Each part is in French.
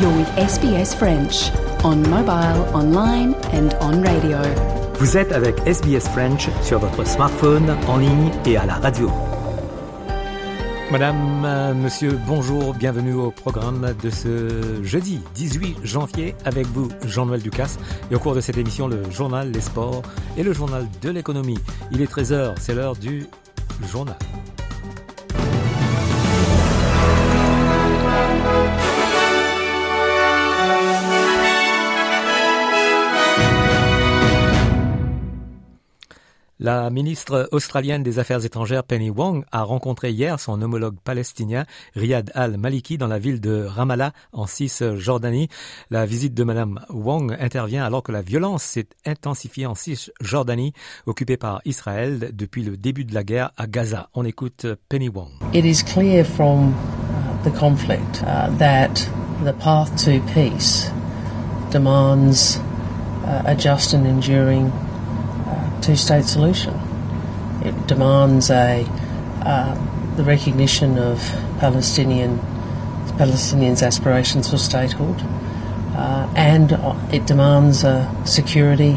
You're with SBS French on mobile, online and on radio. Vous êtes avec SBS French sur votre smartphone, en ligne et à la radio. Madame, euh, monsieur, bonjour, bienvenue au programme de ce jeudi 18 janvier avec vous, Jean-Noël Ducasse. Et au cours de cette émission, le journal Les Sports et le journal de l'économie. Il est 13h, c'est l'heure du journal. La ministre australienne des Affaires étrangères Penny Wong a rencontré hier son homologue palestinien Riyad al-Maliki dans la ville de Ramallah en Cisjordanie. La visite de Madame Wong intervient alors que la violence s'est intensifiée en Cisjordanie, occupée par Israël depuis le début de la guerre à Gaza. On écoute Penny Wong. Two-state solution. It demands a uh, the recognition of Palestinian Palestinians' aspirations for statehood, uh, and it demands uh, security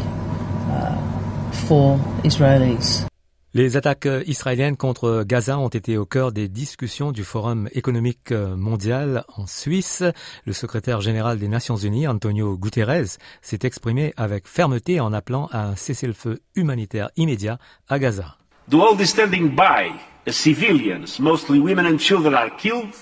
for Israelis. Les attaques israéliennes contre Gaza ont été au cœur des discussions du Forum économique mondial en Suisse. Le secrétaire général des Nations Unies, Antonio Guterres, s'est exprimé avec fermeté en appelant à un cessez-le-feu humanitaire immédiat à Gaza. The world is standing by as civilians, mostly women and children, are killed,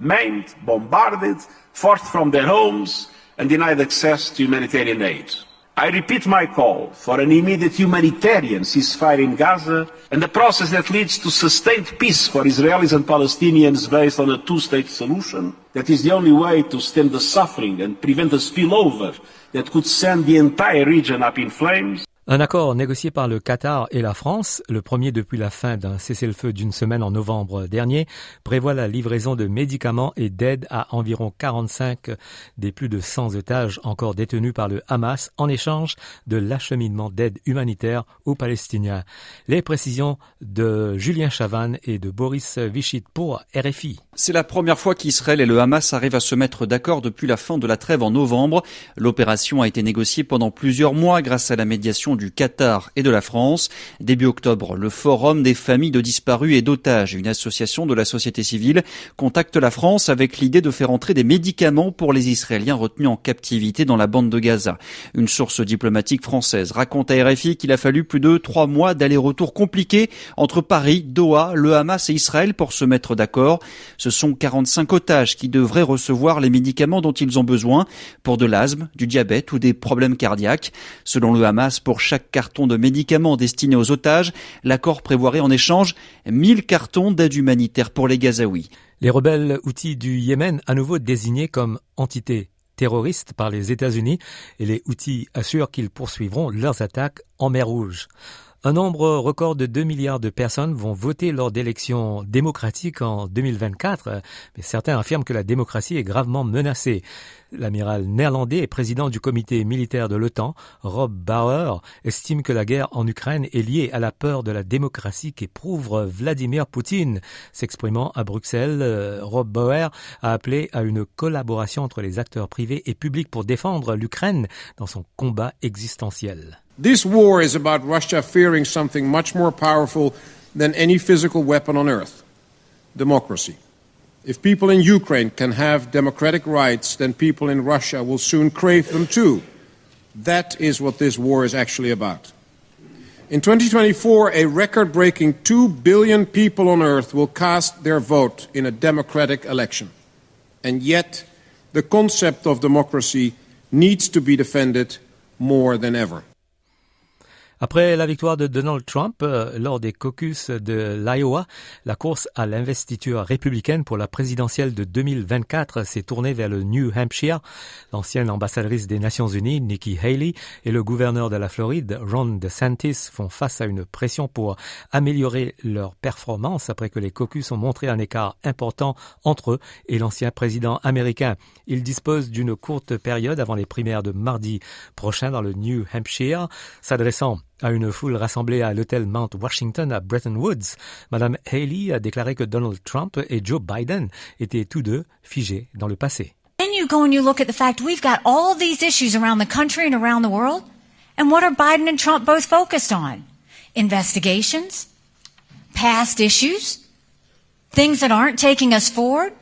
maimed, bombarded, forced from their homes and denied access to humanitarian aid. I repeat my call for an immediate humanitarian ceasefire in Gaza and a process that leads to sustained peace for Israelis and Palestinians based on a two-state solution. That is the only way to stem the suffering and prevent a spillover that could send the entire region up in flames. Un accord négocié par le Qatar et la France, le premier depuis la fin d'un cessez-le-feu d'une semaine en novembre dernier, prévoit la livraison de médicaments et d'aide à environ 45 des plus de 100 otages encore détenus par le Hamas en échange de l'acheminement d'aide humanitaire aux Palestiniens. Les précisions de Julien Chavannes et de Boris Vichit pour RFI. C'est la première fois qu'Israël et le Hamas arrivent à se mettre d'accord depuis la fin de la trêve en novembre. L'opération a été négociée pendant plusieurs mois grâce à la médiation du Qatar et de la France. Début octobre, le Forum des familles de disparus et d'otages, une association de la société civile, contacte la France avec l'idée de faire entrer des médicaments pour les Israéliens retenus en captivité dans la bande de Gaza. Une source diplomatique française raconte à RFI qu'il a fallu plus de trois mois d'aller-retour compliqués entre Paris, Doha, le Hamas et Israël pour se mettre d'accord. Ce sont 45 otages qui devraient recevoir les médicaments dont ils ont besoin pour de l'asthme, du diabète ou des problèmes cardiaques. Selon le Hamas, pour chaque carton de médicaments destinés aux otages. L'accord prévoirait en échange 1000 cartons d'aide humanitaire pour les Gazaouis. Les rebelles outils du Yémen, à nouveau désignés comme entité terroriste par les États-Unis, et les outils assurent qu'ils poursuivront leurs attaques en mer Rouge. Un nombre record de 2 milliards de personnes vont voter lors d'élections démocratiques en 2024, mais certains affirment que la démocratie est gravement menacée. L'amiral néerlandais et président du comité militaire de l'OTAN, Rob Bauer, estime que la guerre en Ukraine est liée à la peur de la démocratie qu'éprouve Vladimir Poutine. S'exprimant à Bruxelles, euh, Rob Bauer a appelé à une collaboration entre les acteurs privés et publics pour défendre l'Ukraine dans son combat existentiel. This war is about Russia fearing something much more powerful than any physical weapon on earth democracy. If people in Ukraine can have democratic rights, then people in Russia will soon crave them too. That is what this war is actually about. In 2024, a record breaking 2 billion people on earth will cast their vote in a democratic election. And yet, the concept of democracy needs to be defended more than ever. Après la victoire de Donald Trump euh, lors des caucus de l'Iowa, la course à l'investiture républicaine pour la présidentielle de 2024 s'est tournée vers le New Hampshire. L'ancienne ambassadrice des Nations Unies, Nikki Haley, et le gouverneur de la Floride, Ron DeSantis, font face à une pression pour améliorer leur performance après que les caucus ont montré un écart important entre eux et l'ancien président américain. Ils disposent d'une courte période avant les primaires de mardi prochain dans le New Hampshire, s'adressant à une foule rassemblée à l'hôtel Mount Washington à Bretton Woods, Madame Haley a déclaré que Donald Trump et Joe Biden étaient tous deux figés dans le passé. Then you go and you look at the fact we've got all these issues around the country and around the world. And what are Biden and Trump both focused on? Investigations? Past issues? Things that aren't taking us forward?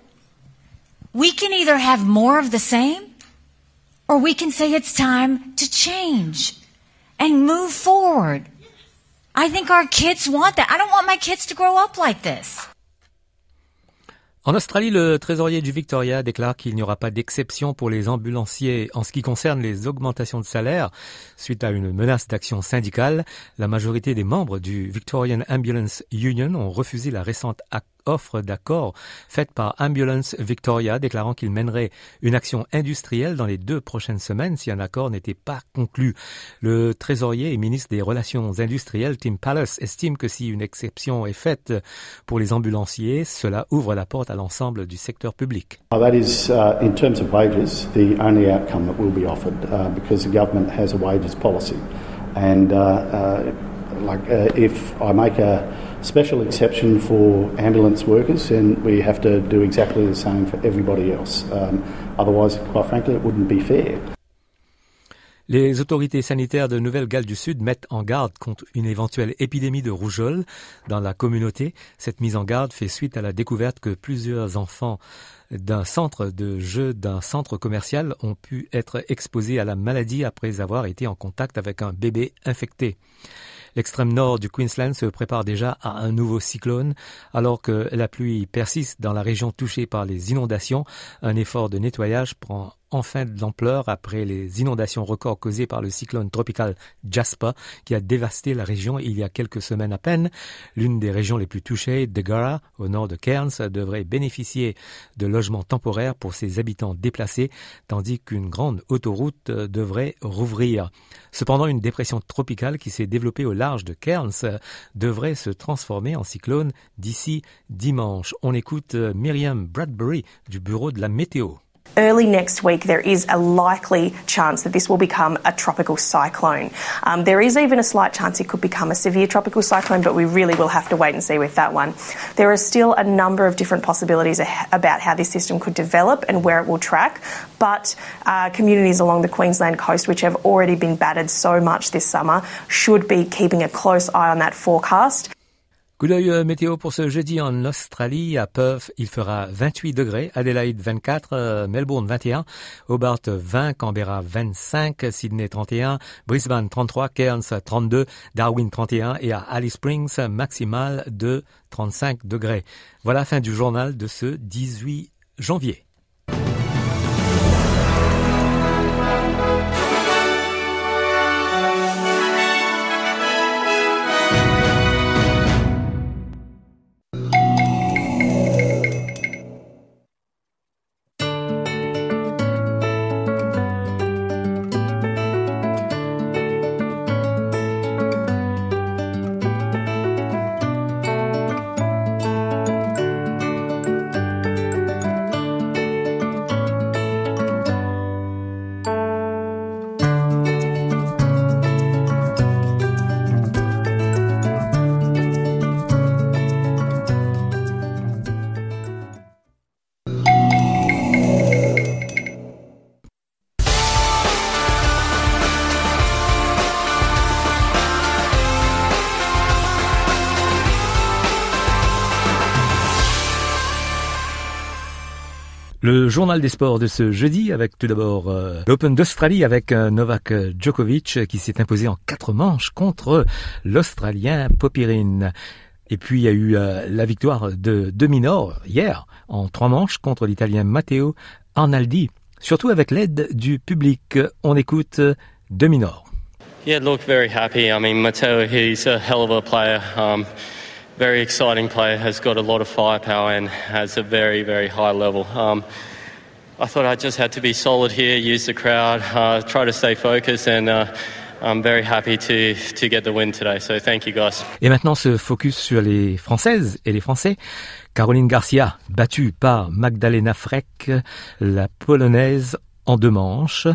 We can either have more of the same, or we can say it's time to change and move forward. I think our kids want that. I don't want my kids to grow up like this. En Australie, le trésorier du Victoria déclare qu'il n'y aura pas d'exception pour les ambulanciers en ce qui concerne les augmentations de salaire. Suite à une menace d'action syndicale, la majorité des membres du Victorian Ambulance Union ont refusé la récente offre d'accord faite par Ambulance Victoria déclarant qu'il mènerait une action industrielle dans les deux prochaines semaines si un accord n'était pas conclu. Le trésorier et ministre des Relations industrielles Tim Palace estime que si une exception est faite pour les ambulanciers, cela ouvre la porte à l'ensemble du secteur public. that is, uh, in terms of wages, the only outcome that will be offered uh, because the government has a wages policy. And uh, if I make a special exception for ambulance workers, and we have to do exactly the same for everybody else. Um, otherwise, quite frankly, it wouldn't be fair. Les autorités sanitaires de Nouvelle-Galles du Sud mettent en garde contre une éventuelle épidémie de rougeole dans la communauté. Cette mise en garde fait suite à la découverte que plusieurs enfants d'un centre de jeu d'un centre commercial ont pu être exposés à la maladie après avoir été en contact avec un bébé infecté. L'extrême nord du Queensland se prépare déjà à un nouveau cyclone, alors que la pluie persiste dans la région touchée par les inondations. Un effort de nettoyage prend enfin de l'ampleur après les inondations records causées par le cyclone tropical Jasper qui a dévasté la région il y a quelques semaines à peine. L'une des régions les plus touchées, Degara, au nord de Cairns, devrait bénéficier de logements temporaires pour ses habitants déplacés, tandis qu'une grande autoroute devrait rouvrir. Cependant, une dépression tropicale qui s'est développée au large de Cairns devrait se transformer en cyclone d'ici dimanche. On écoute Myriam Bradbury du bureau de la météo. Early next week, there is a likely chance that this will become a tropical cyclone. Um, there is even a slight chance it could become a severe tropical cyclone, but we really will have to wait and see with that one. There are still a number of different possibilities about how this system could develop and where it will track, but uh, communities along the Queensland coast, which have already been battered so much this summer, should be keeping a close eye on that forecast. Coup d'œil euh, météo pour ce jeudi en Australie. À Perth, il fera 28 degrés. Adelaide 24, euh, Melbourne 21, Hobart 20, Canberra 25, Sydney 31, Brisbane 33, Cairns 32, Darwin 31 et à Alice Springs maximal de 35 degrés. Voilà la fin du journal de ce 18 janvier. Journal des sports de ce jeudi avec tout d'abord euh, l'Open d'Australie avec euh, Novak Djokovic qui s'est imposé en quatre manches contre l'Australien Popirine. Et puis il y a eu euh, la victoire de Dominor hier en trois manches contre l'Italien Matteo Arnaldi. Surtout avec l'aide du public, on écoute Dominor. Yeah, look, very happy. I mean, Matteo, he's a hell of a player. Um, very exciting player, has got a lot of firepower and has a very, very high level. Um, I thought I just had to be solid here, use the crowd, uh, try to stay focused, and uh, I'm very happy to, to get the win today. So thank you guys. Et maintenant, ce focus sur les Françaises et les Français. Caroline Garcia, battue par Magdalena Freck, la Polonaise en deux manches.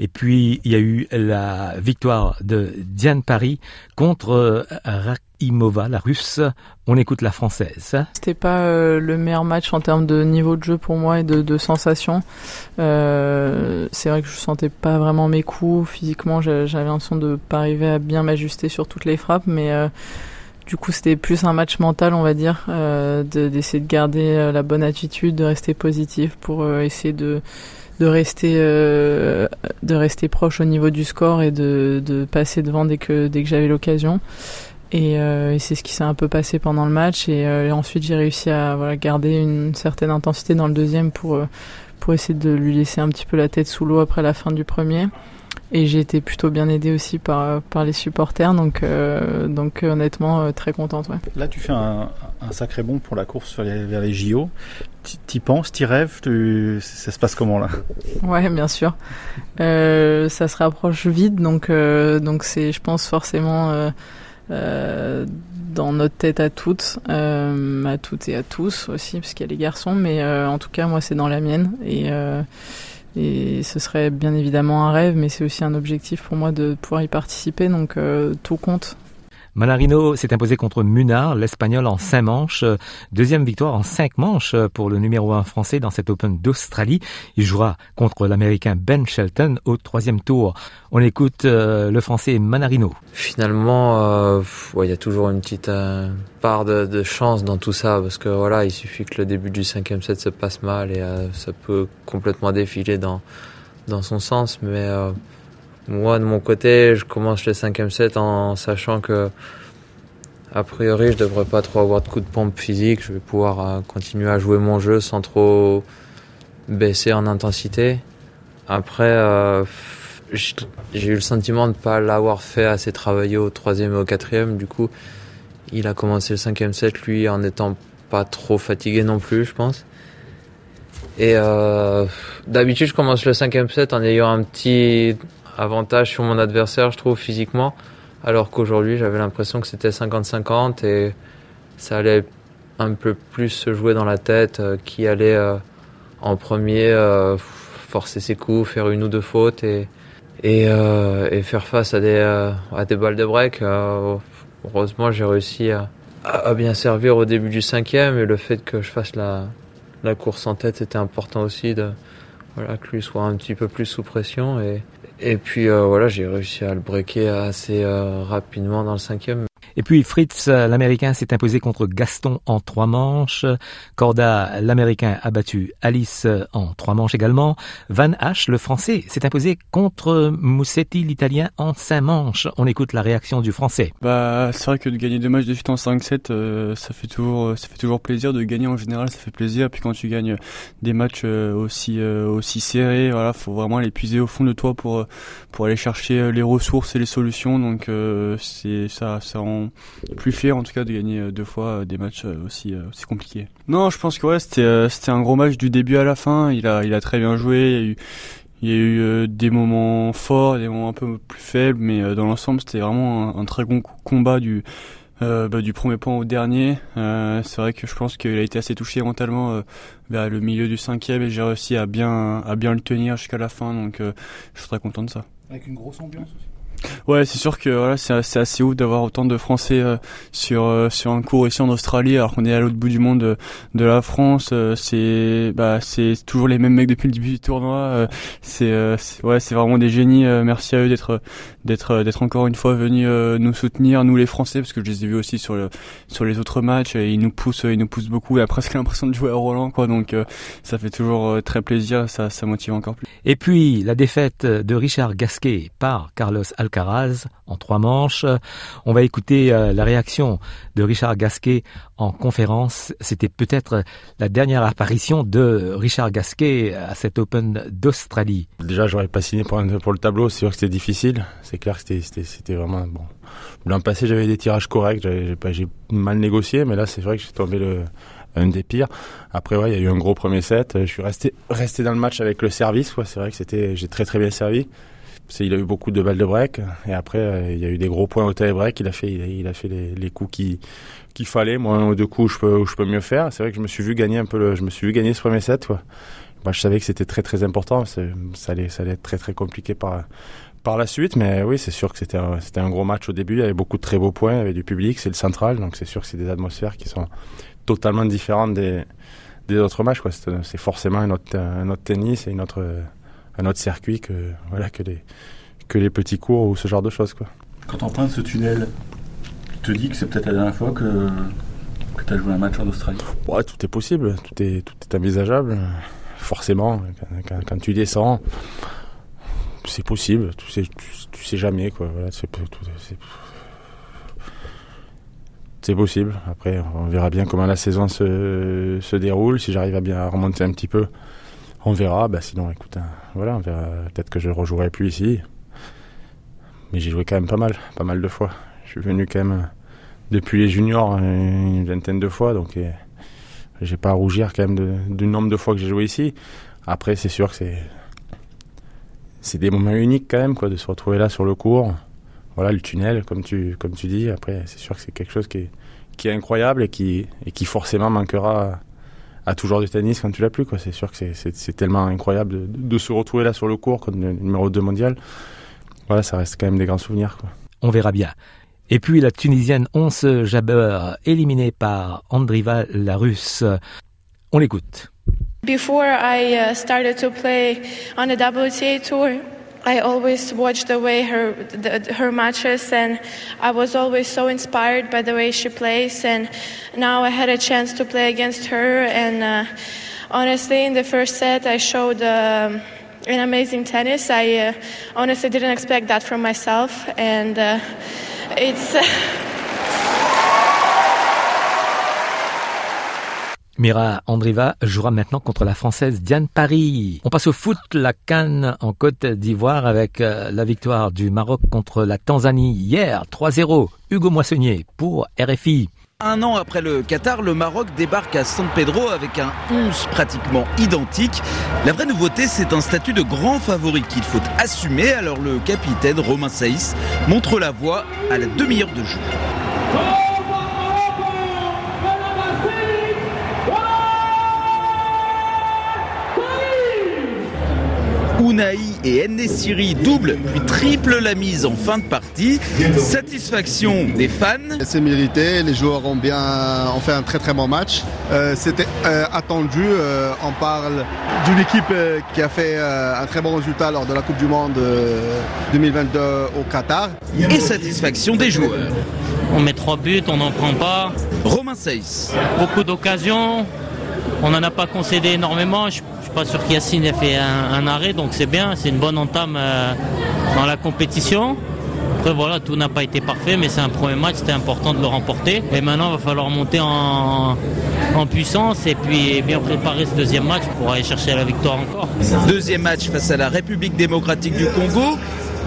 Et puis, il y a eu la victoire de Diane Paris contre Rakimova, la russe. On écoute la française. C'était pas euh, le meilleur match en termes de niveau de jeu pour moi et de, de sensations. Euh, c'est vrai que je sentais pas vraiment mes coups. Physiquement, j'avais l'impression de pas arriver à bien m'ajuster sur toutes les frappes, mais euh, du coup, c'était plus un match mental, on va dire, euh, d'essayer de, de, garder euh, la bonne attitude, de rester positif pour euh, essayer de de rester euh, de rester proche au niveau du score et de, de passer devant dès que dès que j'avais l'occasion. Et, euh, et c'est ce qui s'est un peu passé pendant le match. Et, euh, et ensuite j'ai réussi à voilà, garder une certaine intensité dans le deuxième pour euh, pour essayer de lui laisser un petit peu la tête sous l'eau après la fin du premier et j'ai été plutôt bien aidée aussi par, par les supporters, donc, euh, donc honnêtement euh, très contente. Ouais. Là, tu fais un, un, sacré bond pour la course vers les, vers les JO. T'y penses, t'y rêves tu... Ça se passe comment là? Ouais, bien sûr. Euh, ça se rapproche vite, donc euh, donc c'est, je pense forcément euh, euh, dans notre tête à toutes, à toutes et à tous aussi, parce qu'il y a les garçons, mais en tout cas moi c'est dans la mienne et et ce serait bien évidemment un rêve, mais c'est aussi un objectif pour moi de pouvoir y participer, donc euh, tout compte. Manarino s'est imposé contre Munard, l'Espagnol en cinq manches. Deuxième victoire en cinq manches pour le numéro un français dans cet Open d'Australie. Il jouera contre l'Américain Ben Shelton au troisième tour. On écoute euh, le français Manarino. Finalement, il euh, ouais, y a toujours une petite euh, part de, de, chance dans tout ça parce que voilà, il suffit que le début du cinquième set se passe mal et ça peut complètement défiler dans dans son sens, mais moi, de mon côté, je commence le cinquième set en sachant que, a priori, je devrais pas trop avoir de coups de pompe physique. Je vais pouvoir euh, continuer à jouer mon jeu sans trop baisser en intensité. Après, euh, j'ai eu le sentiment de ne pas l'avoir fait assez travailler au troisième et au quatrième. Du coup, il a commencé le cinquième set, lui, en étant pas trop fatigué non plus, je pense. Et euh, d'habitude, je commence le cinquième set en ayant un petit avantage sur mon adversaire, je trouve, physiquement. Alors qu'aujourd'hui, j'avais l'impression que c'était 50-50 et ça allait un peu plus se jouer dans la tête, euh, qui allait euh, en premier euh, forcer ses coups, faire une ou deux fautes et, et, et faire face à des, à des balles de break. heureusement, j'ai réussi à, à, bien servir au début du cinquième et le fait que je fasse la, la course en tête, c'était important aussi de voilà, que lui soit un petit peu plus sous pression et, et puis euh, voilà, j'ai réussi à le breaker assez euh, rapidement dans le cinquième. Et puis Fritz, l'Américain, s'est imposé contre Gaston en trois manches. Corda, l'Américain, a battu Alice en trois manches également. Van Hache, le Français, s'est imposé contre Moussetti, l'Italien, en cinq manches. On écoute la réaction du Français. Bah, c'est vrai que de gagner deux matchs de suite en 5-7, euh, ça fait toujours, ça fait toujours plaisir. De gagner en général, ça fait plaisir. Puis quand tu gagnes des matchs euh, aussi, euh, aussi serrés, voilà, faut vraiment les puiser au fond de toi pour, pour aller chercher les ressources et les solutions. Donc, c'est ça, ça rend plus fier en tout cas de gagner euh, deux fois euh, des matchs euh, aussi, aussi compliqués. Non, je pense que ouais, c'était un gros match du début à la fin. Il a il a très bien joué. Il y a eu il y a eu des moments forts, des moments un peu plus faibles, mais dans l'ensemble, c'était vraiment un, très bon combat du bah, du premier point au dernier. C'est vrai que je pense qu'il a été assez touché mentalement vers le milieu du cinquième et j'ai réussi à bien à bien le tenir jusqu'à la fin, donc je suis très content de ça. Avec une grosse ambiance aussi. Ouais, c'est sûr que voilà, c'est assez, assez ouf d'avoir autant de Français euh, sur euh, sur un cours ici en Australie, alors qu'on est à l'autre bout du monde de, de la France. Euh, c'est bah c'est toujours les mêmes mecs depuis le début du tournoi. c'est ouais, c'est vraiment des génies. merci à eux d'être d'être d'être encore une fois venus nous soutenir, nous les Français, parce que je les ai vus aussi sur le sur les autres matchs. Et ils nous poussent, ils nous poussent beaucoup. Et a presque l'impression de jouer à Roland, quoi. Donc ça fait toujours très plaisir. Ça ça motive encore plus. Et puis la défaite de Richard Gasquet par Carlos Alcaraz Alcaraz en trois manches. On va écouter la réaction de Richard Gasquet en conférence. C'était peut-être la dernière apparition de Richard Gasquet à cet Open d'Australie. Déjà, j'aurais pas signé pour, pour le tableau. C'est sûr que c'était difficile. C'est clair que c'était vraiment bon. L'an passé, j'avais des tirages corrects. J'ai mal négocié, mais là, c'est vrai que j'ai tombé le un des pires. Après, ouais, il y a eu un gros premier set. Je suis resté, resté dans le match avec le service. C'est vrai que c'était, j'ai très très bien servi. Il a eu beaucoup de balles de break et après euh, il y a eu des gros points au tie break. Il a fait, il a, fait les, coups qui qu'il fallait. Moi, un ou deux coups, je peux, je peux mieux faire. C'est vrai que je me suis vu gagner un peu. Je me suis vu gagner ce premier set. Je savais que c'était très très important. Ça allait, ça allait être très très compliqué par par la suite, mais oui, c'est sûr que c'était un, un gros match au début. Il y avait beaucoup de très beaux points, il y avait du public, c'est le central, donc c'est sûr que c'est des atmosphères qui sont totalement différentes des, des autres matchs. C'est, forcément un autre, un autre tennis et une autre, un autre circuit que voilà que les que les petits cours ou ce genre de choses quoi. Quand on prend ce tunnel, tu te dis que c'est peut-être la dernière fois que que tu as joué un match en Australie? Ouais, Tout est possible, tout est, tout est envisageable. Forcément, quand, quand, tu descends, c'est possible, tu sais, tu, sais jamais. Quoi. Voilà, c'est, c'est possible. Après, on verra bien comment la saison se, se déroule. Si j'arrive à bien remonter un petit peu, on verra. Bah, sinon, écoute, hein, voilà. Peut-être que je rejouerai plus ici. Mais j'ai joué quand même pas mal, pas mal de fois. Je suis venu quand même depuis les juniors une vingtaine de fois, donc j'ai pas à rougir quand même du nombre de fois que j'ai joué ici. Après, c'est sûr que c'est c'est des moments uniques quand même, quoi, de se retrouver là sur le cours. Voilà, le tunnel, comme tu comme tu dis. Après, c'est sûr que c'est quelque chose qui est qui est incroyable et qui et qui forcément manquera à toujours du tennis quand tu l'as plus. Quoi. C'est sûr que c'est, tellement incroyable de, se retrouver là sur le cours comme numéro 2 mondial. Voilà, ça reste quand même des grands souvenirs. Quoi. On verra bien. Et puis la Tunisienne Once Jabeur, éliminée par Andriva la Russe. On l'écoute. Before I started to play on the WTA tour, I always watched the way her the, her matches, and I was always so inspired by the way she plays. And now I had a chance to play against her, and uh, honestly, in the first set, I showed. Uh, an amazing tennis. I uh, honestly didn't expect that from myself, and uh, it's. Mira Andriva jouera maintenant contre la Française Diane Paris. On passe au foot, la Cannes en Côte d'Ivoire avec euh, la victoire du Maroc contre la Tanzanie hier, 3-0. Hugo Moissonnier pour RFI. Un an après le Qatar, le Maroc débarque à San Pedro avec un 11 pratiquement identique. La vraie nouveauté, c'est un statut de grand favori qu'il faut assumer. Alors le capitaine Romain Saïs montre la voie à la demi-heure de jeu. Unai et Nesiri double puis triple la mise en fin de partie. Satisfaction des fans. C'est mérité, les joueurs ont bien ont fait un très très bon match. Euh, c'était euh, attendu, euh, on parle d'une équipe qui a fait un très bon résultat lors de la Coupe du Monde 2022 au Qatar. Et satisfaction des joueurs. On met trois buts, on n'en prend pas. Romain Seyss. Beaucoup d'occasions, on n'en a pas concédé énormément pas sûr qu'Yacine ait fait un, arrêt, donc c'est bien, c'est une bonne entame euh, dans la compétition. Après voilà, tout n'a pas été parfait, mais c'est un premier match, c'était important de le remporter. Et maintenant, il va falloir monter en, puissance et puis bien préparer ce deuxième match pour aller chercher la victoire encore. Deuxième match face à la République démocratique du Congo.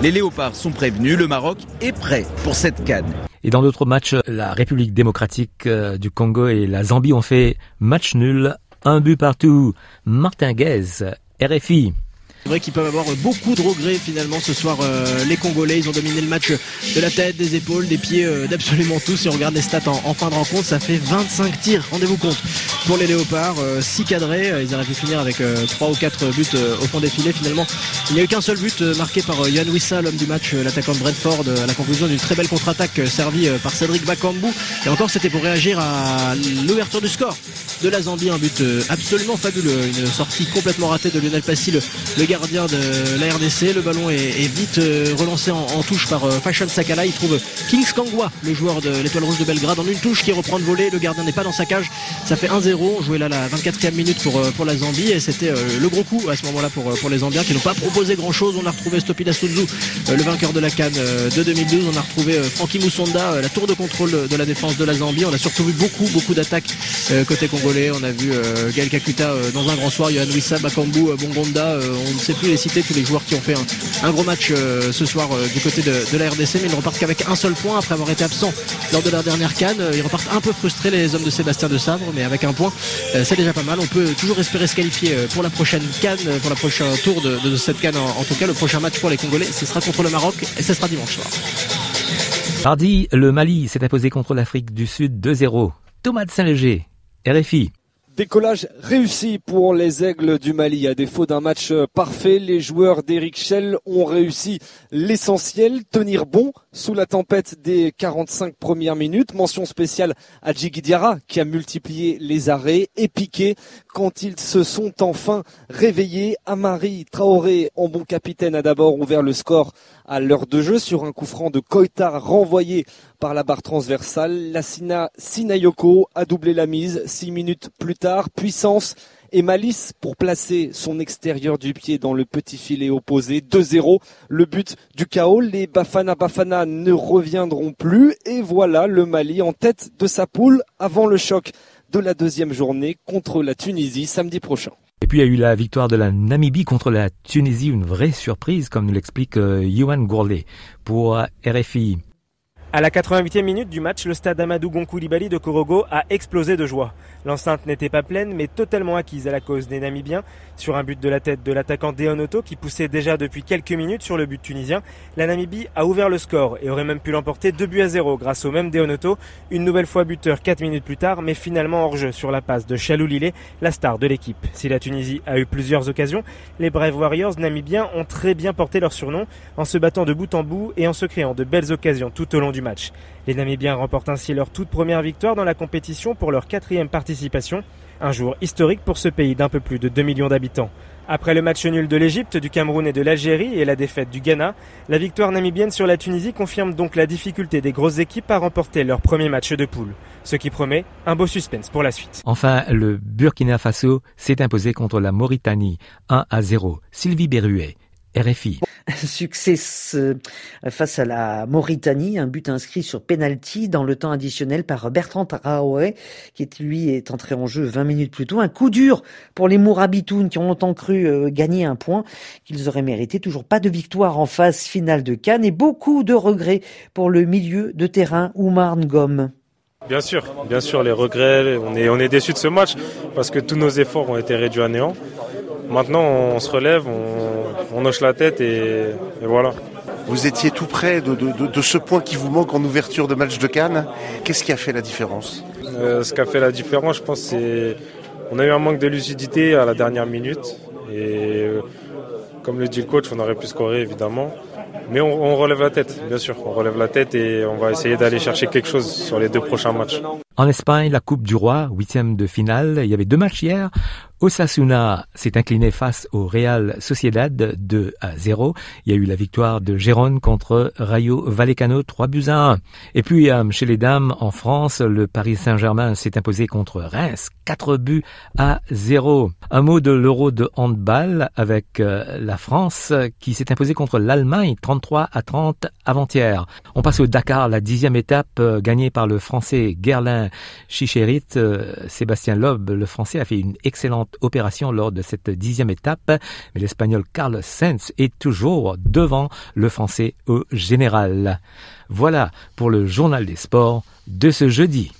Les léopards sont prévenus, le Maroc est prêt pour cette canne. Et dans d'autres matchs, la République démocratique euh, du Congo et la Zambie ont fait match nul un but partout. Martin Guez, RFI. C'est vrai qu'ils peuvent avoir beaucoup de regrets finalement ce soir. Euh, les Congolais, ils ont dominé le match de la tête, des épaules, des pieds, euh, d'absolument tout. Si on regarde les stats en, fin de rencontre, ça fait 25 tirs. Rendez-vous compte. Pour les Léopards, 6 euh, cadrés. Ils auraient pu finir avec 3 ou 4 buts au fond des filets. Finalement, il n'y a eu qu'un seul but marqué par Yann Wissa, l'homme du match, l'attaquant de Brentford, à la conclusion d'une très belle contre-attaque servie par Cédric Bakambu. Et encore, c'était pour réagir à l'ouverture du score de la Zambie, un but absolument fabuleux, une sortie complètement ratée de Lionel Passy, le, gardien de la RDC. Le ballon est, vite relancé en, touche par Fashion Sakala. Il trouve Kings Kangwa, le joueur de l'Étoile Rouge de Belgrade, en une touche qui reprend le volet. Le gardien n'est pas dans sa cage. Ça fait 1-0. On jouait là la 24e minute pour, pour la Zambie et c'était le gros coup à ce moment-là pour, pour les Zambiens qui n'ont pas proposé grand-chose. On a retrouvé Stopida Suzu, le vainqueur de la Cannes de 2012. On a retrouvé Frankie Moussonda, la tour de contrôle de la défense de la Zambie. On a surtout vu beaucoup, beaucoup d'attaques côté congolais. On a vu Gaël Kakuta dans un grand soir, Yohan Wissa, Bakambu, Bongonda. on ne sait plus les citer, tous les joueurs qui ont fait un, gros match ce soir du côté de, la RDC, mais ils ne repartent qu'avec un seul point après avoir été absents lors de leur dernière canne. Ils repartent un peu frustrés les hommes de Sébastien de Sabre, mais avec un point, c'est déjà pas mal. On peut toujours espérer se qualifier pour la prochaine canne, pour la prochain tour de, cette canne. En, tout cas, le prochain match pour les Congolais, ce sera contre le Maroc et ce sera dimanche soir. Mardi, le Mali s'est imposé contre l'Afrique du Sud 2-0. Thomas de Saint-Léger, RFI. Décollage réussi pour les Aigles du Mali. À défaut d'un match parfait, les joueurs d'Eric Schell ont réussi l'essentiel, tenir bon sous la tempête des 45 premières minutes. Mention spéciale à Djigui qui a multiplié les arrêts et piqué quand ils se sont enfin réveillés. Amari Traoré, en bon capitaine, a d'abord ouvert le score à l'heure de jeu sur un coup franc de Koita renvoyé par la barre transversale. Lassina Sinayoko a doublé la mise six minutes plus tard. Puissance et malice pour placer son extérieur du pied dans le petit filet opposé. 2-0, le but du chaos. Les Bafana Bafana ne reviendront plus et voilà le Mali en tête de sa poule avant le choc de la deuxième journée contre la Tunisie samedi prochain. Et puis il y a eu la victoire de la Namibie contre la Tunisie, une vraie surprise comme nous l'explique euh, Yohan Gourlet pour RFI. À la 88e minute du match, le stade Amadou Gonkou-Libali de Korogo a explosé de joie. L'enceinte n'était pas pleine, mais totalement acquise à la cause des Namibiens. Sur un but de la tête de l'attaquant Deonoto, qui poussait déjà depuis quelques minutes sur le but tunisien, la Namibie a ouvert le score et aurait même pu l'emporter 2 buts à 0 grâce au même Deonoto, une nouvelle fois buteur 4 minutes plus tard, mais finalement hors jeu sur la passe de Chalou Lillet, la star de l'équipe. Si la Tunisie a eu plusieurs occasions, les Brave Warriors namibiens ont très bien porté leur surnom en se battant de bout en bout et en se créant de belles occasions tout au long du Les Namibiens remportent ainsi leur toute première victoire dans la compétition pour leur quatrième participation, un jour historique pour ce pays d'un peu plus de 2 millions d'habitants. Après le match nul de l'Égypte, du Cameroun et de l'Algérie et la défaite du Ghana, la victoire namibienne sur la Tunisie confirme donc la difficulté des grosses équipes à remporter leur premier match de poule, ce qui promet un beau suspense pour la suite. Enfin, le Burkina Faso s'est imposé contre la Mauritanie 1 à 0. Sylvie Berruet. RFI. Succès face à la Mauritanie, un but inscrit sur penalty dans le temps additionnel par Bertrand Traoré, qui lui est entré en jeu 20 minutes plus tôt. Un coup dur pour les Mourabitoun qui ont longtemps cru euh, gagner un point qu'ils auraient mérité. Toujours pas de victoire en phase finale de Cannes et beaucoup de regrets pour le milieu de terrain Oumar Ngom. Bien sûr, bien sûr, les regrets, on est, on est déçus de ce match parce que tous nos efforts ont été réduits à néant. Maintenant, on se relève, on, hoche la tête et, voilà. Vous étiez tout près de, ce point qui vous manque en ouverture de match de Cannes. Qu'est-ce qui a fait la différence euh, Ce qui a fait la différence, je pense, c'est on a eu un manque de lucidité à la dernière minute. Et euh, comme le dit le coach, on aurait pu scorer évidemment. Mais on, relève la tête, bien sûr. On relève la tête et on va essayer d'aller chercher quelque chose sur les deux prochains matchs. En Espagne, la Coupe du Roi, huitième de finale. Il y avait deux matchs hier. Osasuna s'est incliné face au Real Sociedad 2 à 0. Il y a eu la victoire de Gérone contre Rayo Vallecano 3 buts à 1. Et puis euh, chez les dames en France, le Paris Saint-Germain s'est imposé contre Reims 4 buts à 0. Un mot de l'Euro de handball avec euh, la France qui s'est imposée contre l'Allemagne 33 à 30 avant-hier. On passe au Dakar, la dixième étape euh, gagnée par le Français Gerlin Chicherit. Sébastien Loeb, le Français, a fait une excellente opération lors de cette dixième étape, mais l'Espagnol Carlos Sainz est toujours devant le Français au général. Voilà pour le journal des sports de ce jeudi.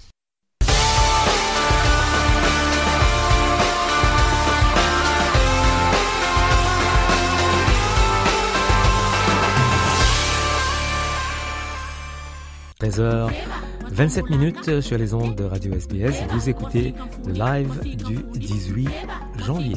« 13h, 27 minutes sur les ondes de Radio SBS. Vous écoutez le live du 18 janvier.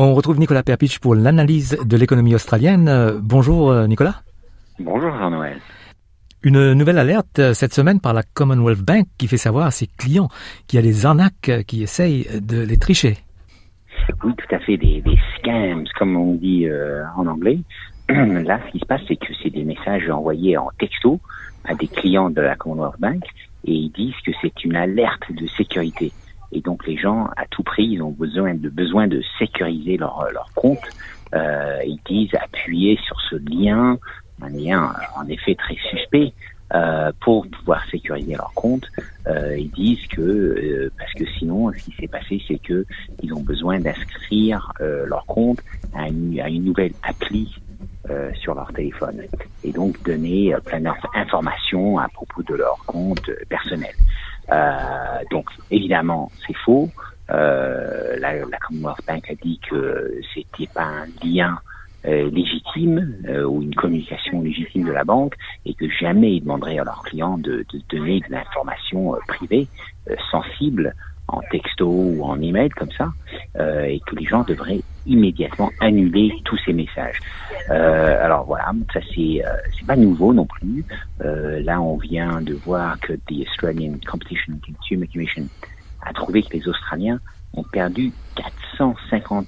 On retrouve Nicolas Perpich pour l'analyse de l'économie australienne. Euh, bonjour euh, Nicolas. Bonjour Jean-Noël. Une nouvelle alerte euh, cette semaine par la Commonwealth Bank qui fait savoir à ses clients qu'il y a des arnaques qui essayent de les tricher. Oui, tout à fait, des, scams, comme on dit en anglais. Là, ce qui se passe, c'est que c'est des messages envoyés en texto à des clients de la Commonwealth Bank et ils disent que c'est une alerte de sécurité. Et donc les gens, à tout prix, ils ont besoin de besoin de sécuriser leur leur compte. Euh, ils disent appuyer sur ce lien, un lien en effet très suspect, euh, pour pouvoir sécuriser leur compte. Euh, ils disent que euh, parce que sinon, ce qui s'est passé, c'est que ils ont besoin d'inscrire euh, leur compte à une, à une nouvelle appli euh, sur leur téléphone et donc donner euh, plein d'informations à propos de leur compte personnel. Euh, donc évidemment, c'est faux. Euh, la, la, Commonwealth Bank a dit que c'était pas un lien euh, légitime euh, ou une communication légitime de la banque et que jamais ils demanderaient à leurs clients de, de donner de l'information euh, privée sensible en texto ou en email comme ça et que les gens devraient immédiatement annuler tous ces messages. Euh, alors voilà, ça c'est euh, c'est pas nouveau non plus. Euh, là, on vient de voir que the Australian Competition and Consumer Commission a trouvé que les Australiens ont perdu 450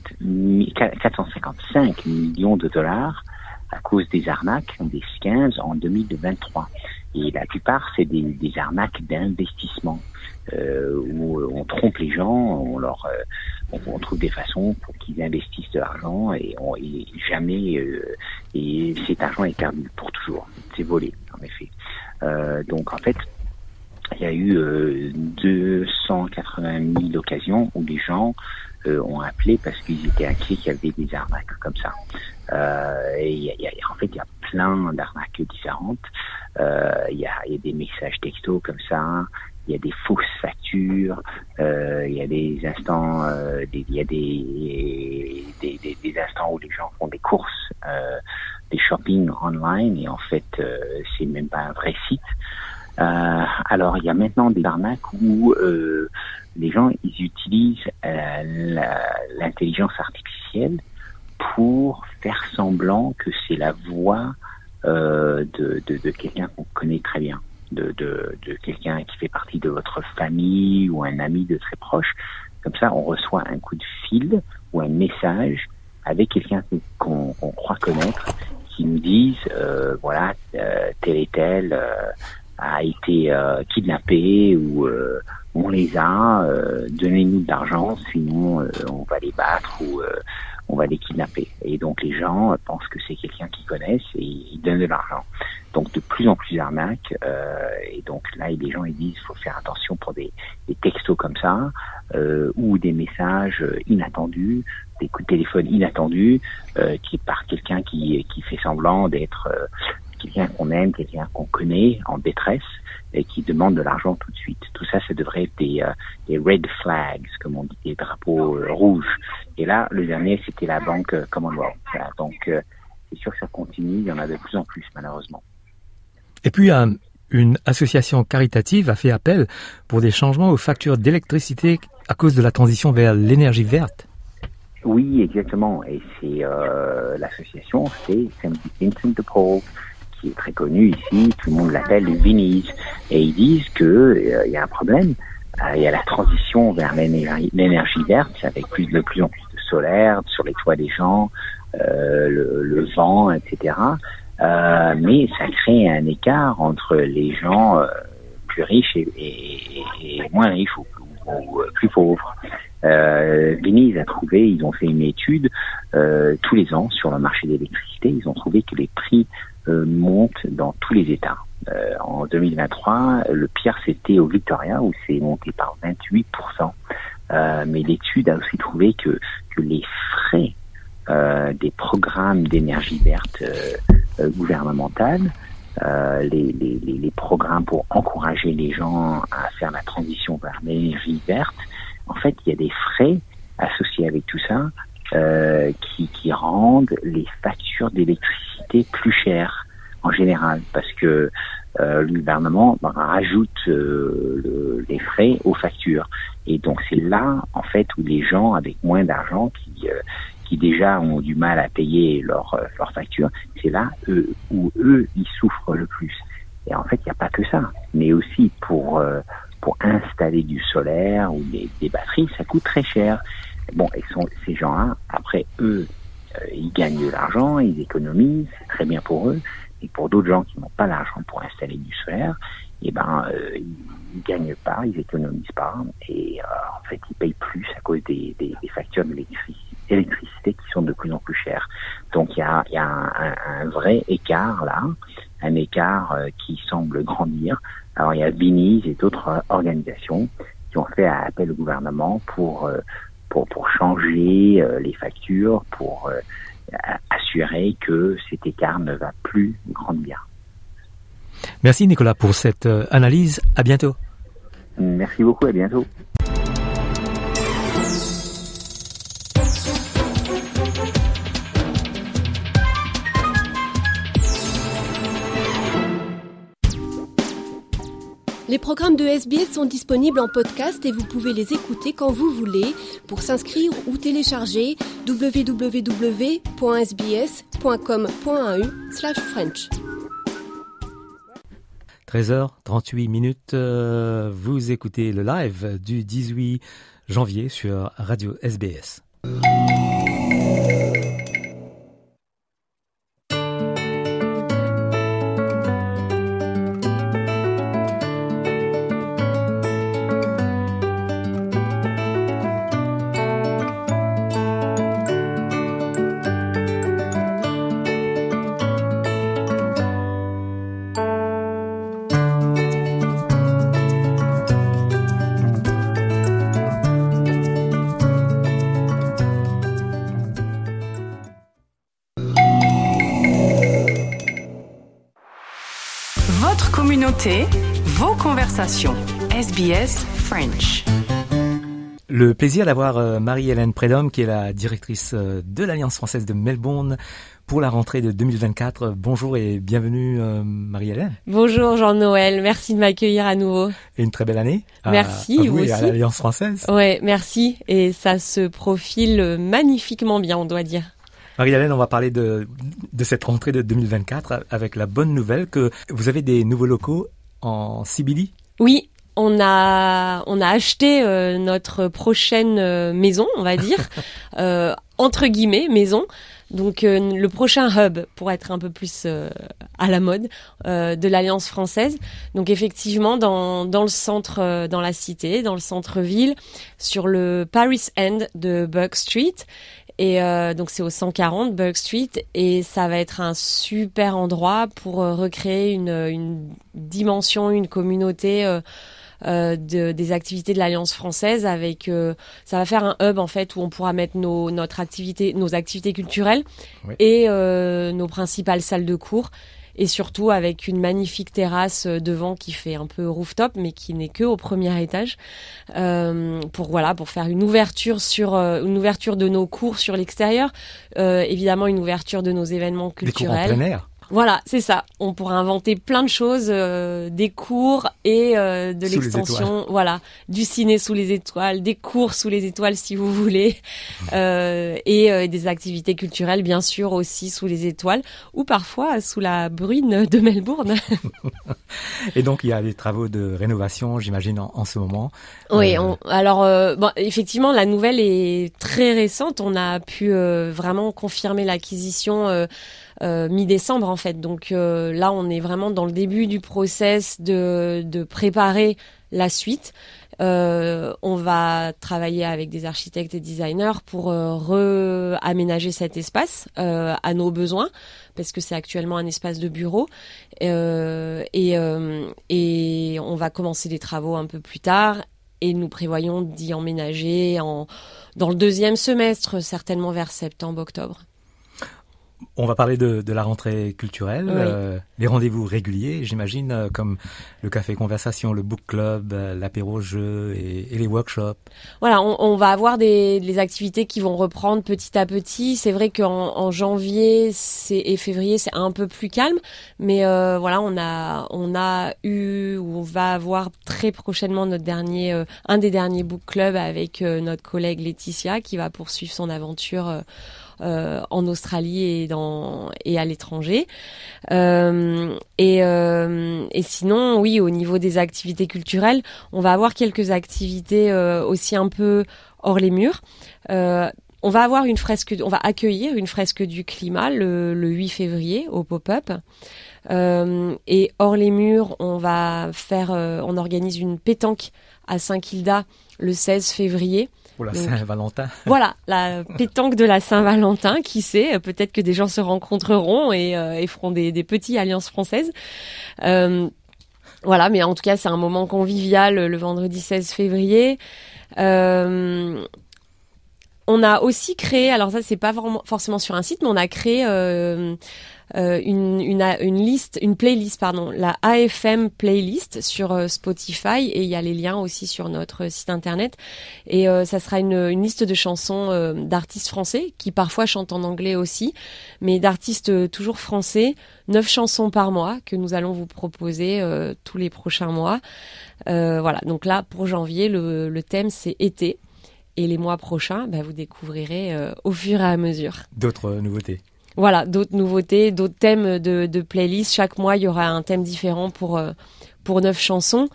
455 millions de dollars à cause des arnaques, des scams en 2023. Et la plupart, c'est des, des arnaques d'investissement euh, où on trompe les gens, on leur, euh, on, trouve des façons pour qu'ils investissent de l'argent et, on, et jamais euh, et cet argent est perdu pour toujours, c'est volé en effet. Euh, donc en fait, il y a eu euh, 280 000 occasions où les gens euh, ont appelé parce qu'ils étaient inquiets qu'il y avait des arnaques comme ça. Euh, et y a, y a, en fait, il y a plein d'arnaques différentes. Il y, a, y, a, des messages textos comme ça il y a des fausses factures, euh, il y a des instants, euh, il y a des, des, instants où les gens font des courses, euh, des shopping online et en fait c'est même pas un vrai site. Alors il y a maintenant des arnaques où les gens ils utilisent l'intelligence artificielle pour faire semblant que c'est la voix de, de quelqu'un qu'on connaît très bien de, de, de quelqu'un qui fait partie de votre famille ou un ami de très proche. Comme ça, on reçoit un coup de fil ou un message avec quelqu'un qu'on croit connaître qui nous dise, euh, voilà, euh, tel et tel euh, a été euh, kidnappé ou euh, on les a, euh, donnez-nous de l'argent, sinon on va les battre ou on va les kidnapper. Et donc les gens pensent que c'est quelqu'un qu'ils connaissent et ils donnent de l'argent. Donc de plus en plus d'arnaques. Euh, et donc là, les gens ils disent faut faire attention pour des, textos comme ça euh, ou des messages inattendus, des coups de téléphone inattendus euh, qui par quelqu'un qui, fait semblant d'être quelqu'un qu'on aime, quelqu'un qu'on connaît en détresse et qui demande de l'argent tout de suite. Tout ça, ça devrait être des, euh, des red flags, comme on dit, des drapeaux euh, rouges. Et là, le dernier, c'était la banque euh, Commonwealth. Donc, c'est sûr que ça continue. Il y en a de plus en plus, malheureusement. Et puis, une association caritative a fait appel pour des changements aux factures d'électricité à cause de la transition vers l'énergie verte. Oui, exactement. Et c'est euh, l'association, c'est St. Vincent de Paul, qui est très connu ici. Tout le monde l'appelle les Vinnies. Et ils disent que euh, y a un problème. Euh, il y a la transition vers l'énergie verte, avec plus de plus en plus de solaire sur les toits des gens, le, le, vent, etc. Euh, mais ça crée un écart entre les gens euh, plus riches et, et, moins riches ou, ou, plus pauvres. Euh, Venise a trouvé, ils ont fait une étude euh, tous les ans sur le marché d'électricité. Ils ont trouvé que les prix euh, montent dans tous les États. Euh, en 2023, le pire c'était au Victoria où c'est monté par 28%. mais l'étude a aussi trouvé que, que les frais des programmes d'énergie verte euh, euh, les, les, les, programmes pour encourager les gens à faire la transition vers l'énergie verte, en fait, il y a des frais associés avec tout ça euh, qui, qui rendent les factures d'électricité plus chères en général, parce que euh, le gouvernement rajoute euh, le, les frais aux factures. Et donc c'est là, en fait, où les gens avec moins d'argent qui, qui déjà ont du mal à payer leurs leur factures, c'est là eux, où eux, ils souffrent le plus. Et en fait, il n'y a pas que ça, mais aussi pour pour installer du solaire ou des, des, batteries, ça coûte très cher. Bon, et sont, ces gens-là, après eux, ils gagnent de l'argent, ils économisent, c'est très bien pour eux. Et pour d'autres gens qui n'ont pas l'argent pour installer du solaire, eh ben, euh, ils gagnent pas, ils économisent pas, et euh, en fait, ils payent plus à cause des, des, des factures d'électricité qui sont de plus en plus chères. Donc, il y a, y a un, un, vrai écart là, un écart euh, qui semble grandir. Alors, il y a Biniz et d'autres organisations qui ont fait appel au gouvernement pour euh, pour, pour changer euh, les factures, pour assurer que cet écart ne va plus grandir. Merci Nicolas pour cette analyse. À bientôt. Merci beaucoup, à bientôt. Les programmes de SBS sont disponibles en podcast et vous pouvez les écouter quand vous voulez. Pour s'inscrire ou télécharger, www.sbs.com.au/french. 13h38 minutes, euh, vous écoutez le live du 18 janvier sur Radio SBS. Communauté, vos conversations. SBS French. Le plaisir d'avoir euh, Marie-Hélène Prédhomme, qui est la directrice euh, de l'Alliance française de Melbourne pour la rentrée de 2024. Bonjour et bienvenue euh, Marie-Hélène. Bonjour Jean-Noël, merci de m'accueillir à nouveau. Et une très belle année. Merci, à, à vous, vous et à l'Alliance française. Ouais, merci. Et ça se profile magnifiquement bien, on doit dire. Marie-Hélène, on va parler de, de cette rentrée de 2024 avec la bonne nouvelle que vous avez des nouveaux locaux en CBD. Oui, on a on a acheté euh, notre prochaine euh, maison, on va dire euh, entre guillemets maison. Donc le prochain hub pour être un peu plus à la mode de l'Alliance française. Donc effectivement dans dans le centre dans la cité, dans le centre-ville sur le Paris End de Burke Street et euh, donc c'est au 140 Burke Street et ça va être un super endroit pour euh, recréer une, une dimension, une communauté euh, euh, de, des activités de l'Alliance française avec euh, ça va faire un hub en fait où on pourra mettre nos notre activité nos activités culturelles Oui. et euh, nos principales salles de cours et surtout avec une magnifique terrasse euh, devant qui fait un peu rooftop mais qui n'est que au premier étage euh, pour voilà pour faire une ouverture sur euh, une ouverture de nos cours sur l'extérieur euh, évidemment une ouverture de nos événements Des cours en culturels plein air. Voilà, c'est ça. On pourra inventer plein de choses, euh, des cours et euh, de l'extension, voilà, du ciné sous les étoiles, des cours sous les étoiles si vous voulez, euh, et euh, des activités culturelles bien sûr aussi sous les étoiles ou parfois sous la bruine de Melbourne. Et donc il y a des travaux de rénovation, j'imagine, en, en ce moment. Oui, Euh, on- alors euh, bon, effectivement, la nouvelle est très récente. On a pu euh, vraiment confirmer l'acquisition mi-décembre en fait. Donc euh, là, on est vraiment dans le début du process de, de préparer la suite. Euh, on va travailler avec des architectes et designers pour euh, re-aménager cet espace euh, à nos besoins, parce que c'est actuellement un espace de bureau. Euh, et, euh, et on va commencer les travaux un peu plus tard. Et nous prévoyons d'y emménager en, dans le deuxième semestre, certainement vers septembre-octobre. On va parler de, de la rentrée culturelle, Oui. euh, les rendez-vous réguliers, j'imagine, euh, comme le café conversation, le book club, euh, l'apéro jeu et, et les workshops. Voilà, on, on va avoir des, des activités qui vont reprendre petit à petit. C'est vrai qu'en en janvier c'est, et février, c'est un peu plus calme, mais euh, voilà, on a on a eu ou on va avoir très prochainement notre dernier, euh, un des derniers book clubs avec euh, notre collègue Laetitia qui va poursuivre son aventure. Euh, en Australie et à l'étranger. Euh, et, euh, et sinon, oui, au niveau des activités culturelles, on va avoir quelques activités aussi un peu hors les murs. On va avoir une fresque, on va accueillir une fresque du climat le, le 8 février au pop-up. Et hors les murs, on va faire, on organise une pétanque à Saint-Kilda le 16 février. Pour la Saint-Valentin. voilà, la pétanque de la Saint-Valentin, qui sait, peut-être que des gens se rencontreront et, euh, et feront des, des petits alliances françaises. Euh, voilà, mais en tout cas, c'est un moment convivial le vendredi 16 février. Euh, on a aussi créé, alors ça c'est pas forcément sur un site, mais on a créé euh, euh, une, une, une liste, une playlist, pardon, la AFM playlist sur euh, Spotify et il y a les liens aussi sur notre site internet. Et euh, ça sera une, une liste de chansons euh, d'artistes français qui parfois chantent en anglais aussi, mais d'artistes euh, toujours français, neuf chansons par mois que nous allons vous proposer tous les prochains mois. Voilà, donc là pour janvier, le, le thème c'est été. Et les mois prochains, bah, vous découvrirez au fur et à mesure. D'autres nouveautés. Voilà, d'autres nouveautés, d'autres thèmes de, playlist. Chaque mois, il y aura un thème différent pour, euh, pour neuf chansons.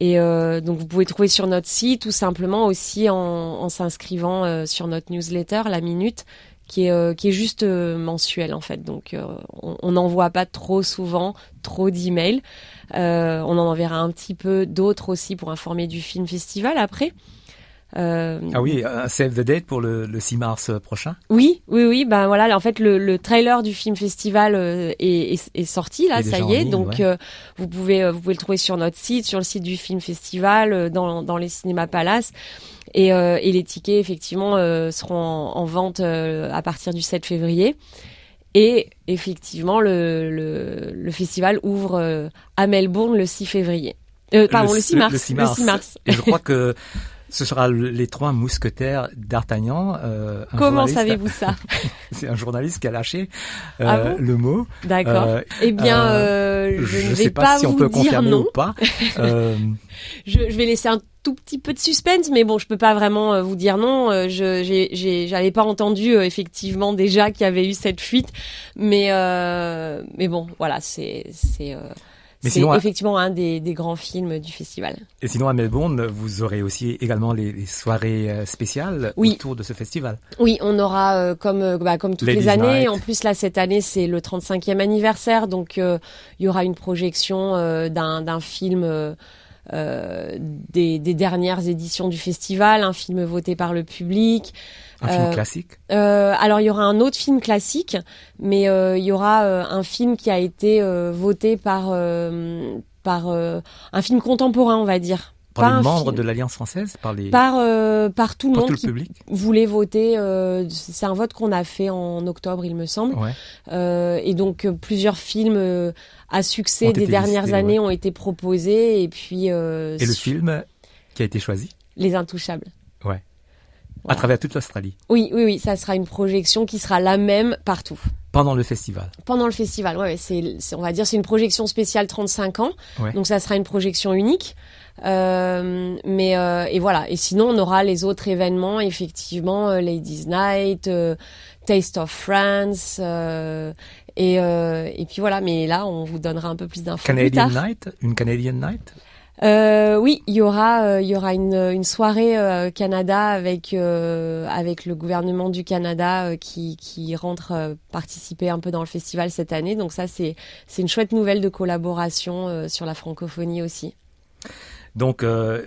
Et euh, donc, vous pouvez trouver sur notre site ou simplement aussi en, s'inscrivant euh, sur notre newsletter, La Minute, qui est, qui est juste euh, mensuel en fait. Donc, on n'envoie pas trop souvent trop d'emails. On en enverra un petit peu d'autres aussi pour informer du film festival après. Euh, Ah oui, un save the date pour le, le 6 mars euh, prochain? oui, oui, oui. Ben voilà, en fait, le, le trailer du film festival euh, est, est, est sorti là, est ça y est. ligne, donc ouais. euh, vous pouvez vous pouvez le trouver sur notre site, sur le site du film festival, dans dans les cinémas Palace. Et, euh, et les tickets effectivement seront en, en vente à partir du 7 février. Et effectivement, le, le, le festival ouvre à Melbourne le 6 février. Euh, pardon, le, 6 mars. Le 6 mars. mars. Et je crois que ce sera le- les trois mousquetaires d'Artagnan. euh, Comment savez-vous ça C'est un journaliste qui a lâché euh, Ah bon le mot. D'accord. Euh, Eh bien, je ne vais sais pas, pas si on vous peut dire confirmer non. ou pas. Je, je vais laisser un tout petit peu de suspense, mais bon, je peux pas vraiment vous dire non. Je j'avais pas entendu euh, effectivement déjà qu'il y avait eu cette fuite, mais euh, mais bon, voilà, c'est c'est euh, c'est sinon, à- effectivement un des, des grands films du festival. et sinon, à Melbourne, vous aurez aussi également les, les soirées euh, spéciales Oui. autour de ce festival. Oui, on aura euh, comme euh, bah, comme toutes Ladies les années. Night. En plus là cette année c'est le 35e anniversaire, donc euh, il y aura une projection euh, d'un film des, des dernières éditions du festival, un film voté par le public. Un film Euh, classique euh, alors il y aura un autre film classique, mais euh, il y aura euh, un film qui a été euh, voté par euh, par euh, un film contemporain, on va dire. Par les membres film- de l'Alliance française, par les par euh, par tout le par monde tout le qui public. voulait voter. euh, c'est un vote qu'on a fait en octobre, il me semble. Ouais. Euh, et donc plusieurs films à succès des dernières listés, années ouais. ont été proposés et puis Et le sur- film qui a été choisi Les Intouchables. Ouais. À travers toute l'Australie, Oui, oui, oui, ça sera une projection qui sera la même partout. pendant le festival. Pendant le festival, ouais, c'est- on va dire, c'est une projection spéciale 35 ans, Ouais. donc ça sera une projection unique. Euh, mais euh, et voilà. Et sinon, on aura les autres événements, effectivement, euh, Ladies Night, euh, Taste of France, euh, et euh, et puis voilà. Mais là, on vous donnera un peu plus d'infos plus Canadian tard. Night, une Canadian Night? Euh, oui, il y aura, il y aura une, une soirée Canada avec euh, avec le gouvernement du Canada qui qui rentre participer un peu dans le festival cette année. Donc ça, c'est c'est une chouette nouvelle de collaboration sur la francophonie aussi. Donc, euh,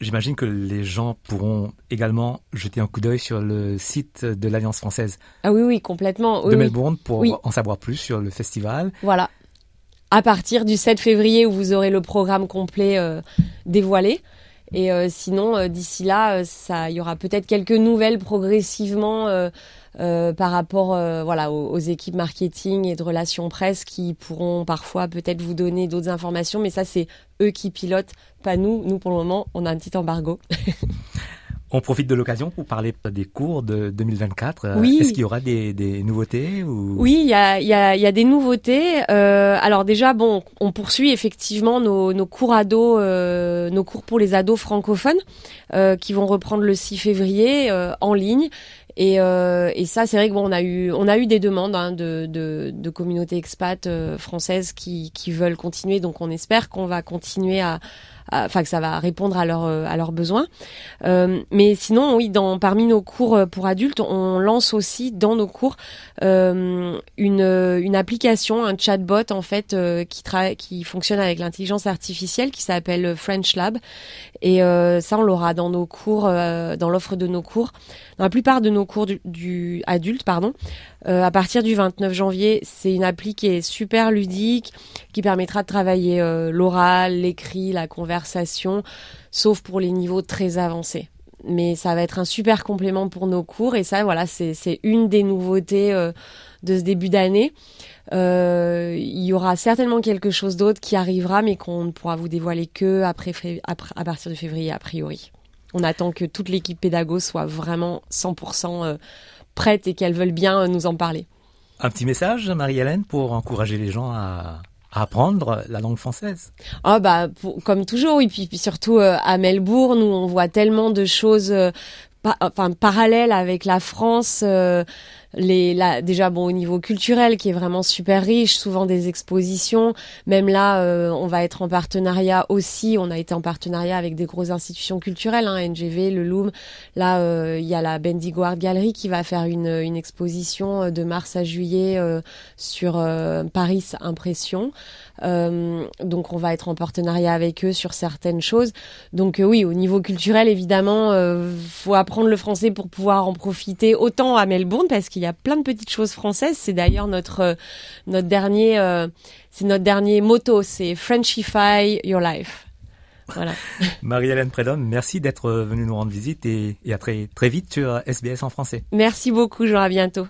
j'imagine que les gens pourront également jeter un coup d'œil sur le site de l'Alliance française Ah oui, oui, complètement. de Oui. Melbourne pour Oui. en savoir plus sur le festival. Voilà. À partir du 7 février où vous aurez le programme complet euh, dévoilé. Et sinon, d'ici là, ça, il y aura peut-être quelques nouvelles progressivement. Par rapport voilà aux, équipes marketing et de relations presse qui pourront parfois peut-être vous donner d'autres informations mais ça c'est eux qui pilotent pas nous nous pour le moment on a un petit embargo On profite de l'occasion pour parler des cours de 2024. Euh, oui. Est-ce qu'il y aura des, nouveautés ou... Oui, il y a, des nouveautés. Euh, alors déjà, bon, on poursuit effectivement nos, cours ados, euh, nos cours pour les ados francophones, qui vont reprendre le 6 février en ligne. Et, ça, c'est vrai que bon, on a eu, on a eu des demandes hein, de, de, communautés expat françaises qui, qui veulent continuer. Donc, on espère qu'on va continuer à enfin que ça va répondre à leurs à leurs besoins. Euh, mais sinon, oui, dans parmi nos cours euh, pour adultes, on lance aussi dans nos cours euh, une une application, un chatbot en fait qui qui fonctionne avec l'intelligence artificielle qui s'appelle French Lab. Et ça, on l'aura dans nos cours, dans l'offre de nos cours, dans la plupart de nos cours du, du adulte, pardon. À partir du 29 janvier, c'est une appli qui est super ludique, qui permettra de travailler l'oral, l'écrit, la conversation sauf pour les niveaux très avancés. Mais ça va être un super complément pour nos cours et ça, voilà, c'est une des nouveautés euh, de ce début d'année. Euh, il y aura certainement quelque chose d'autre qui arrivera, mais qu'on ne pourra vous dévoiler que après, à partir de février a priori. On attend que toute l'équipe pédago soit vraiment 100% euh, prête et qu'elle veuille bien nous en parler. Un petit message, Marie-Hélène, pour encourager les gens à, apprendre la langue française. Ah bah comme toujours oui puis, puis surtout euh, à Melbourne où on voit tellement de choses euh, enfin parallèles avec la France euh, les là déjà bon au niveau culturel qui est vraiment super riche souvent des expositions. Même là euh, on va être en partenariat aussi. On a été en partenariat avec des grosses institutions culturelles hein, NGV le Loom. Là euh, il y a la Bendigo Art Gallery qui va faire une, une exposition euh, de mars à juillet sur Paris Impression. Donc on va être en partenariat avec eux sur certaines choses. Donc oui au niveau culturel évidemment faut apprendre le français pour pouvoir en profiter autant à Melbourne parce qu'il il y a plein de petites choses françaises. C'est d'ailleurs notre euh, notre dernier euh, c'est notre dernier motto, c'est Frenchify your life. Voilà. Marie-Hélène Prédhomme, merci d'être venue nous rendre visite et, et, à très très vite sur SBS en français. Merci beaucoup, je à bientôt.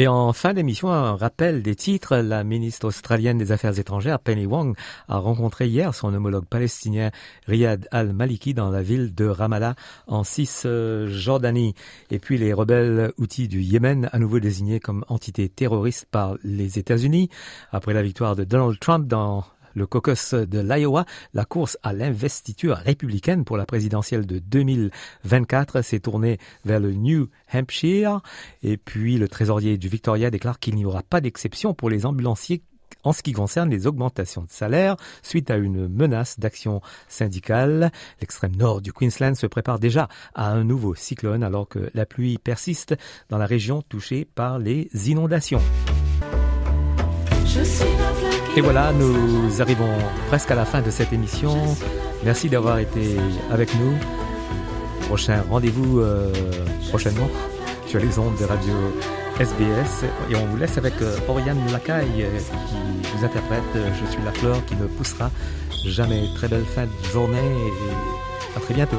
Et en fin d'émission, un rappel des titres. La ministre australienne des Affaires étrangères, Penny Wong, a rencontré hier son homologue palestinien Riyad al-Maliki dans la ville de Ramallah en Cisjordanie. Et puis les rebelles outils du Yémen, à nouveau désignés comme entité terroriste par les États-Unis. Après la victoire de Donald Trump dans le caucus de l'Iowa, la course à l'investiture républicaine pour la présidentielle de 2024 s'est tournée vers le New Hampshire. Et puis le trésorier du Victoria déclare qu'il n'y aura pas d'exception pour les ambulanciers en ce qui concerne les augmentations de salaire suite à une menace d'action syndicale. L'extrême nord du Queensland se prépare déjà à un nouveau cyclone alors que la pluie persiste dans la région touchée par les inondations. Je suis et voilà, nous arrivons presque à la fin de cette émission. Merci d'avoir été avec nous. Prochain rendez-vous euh, prochainement sur les ondes de radio SBS. Et on vous laisse avec euh, Oriane Lacaille euh, qui vous interprète Je suis la fleur qui ne poussera jamais. Très belle fin de journée et à très bientôt.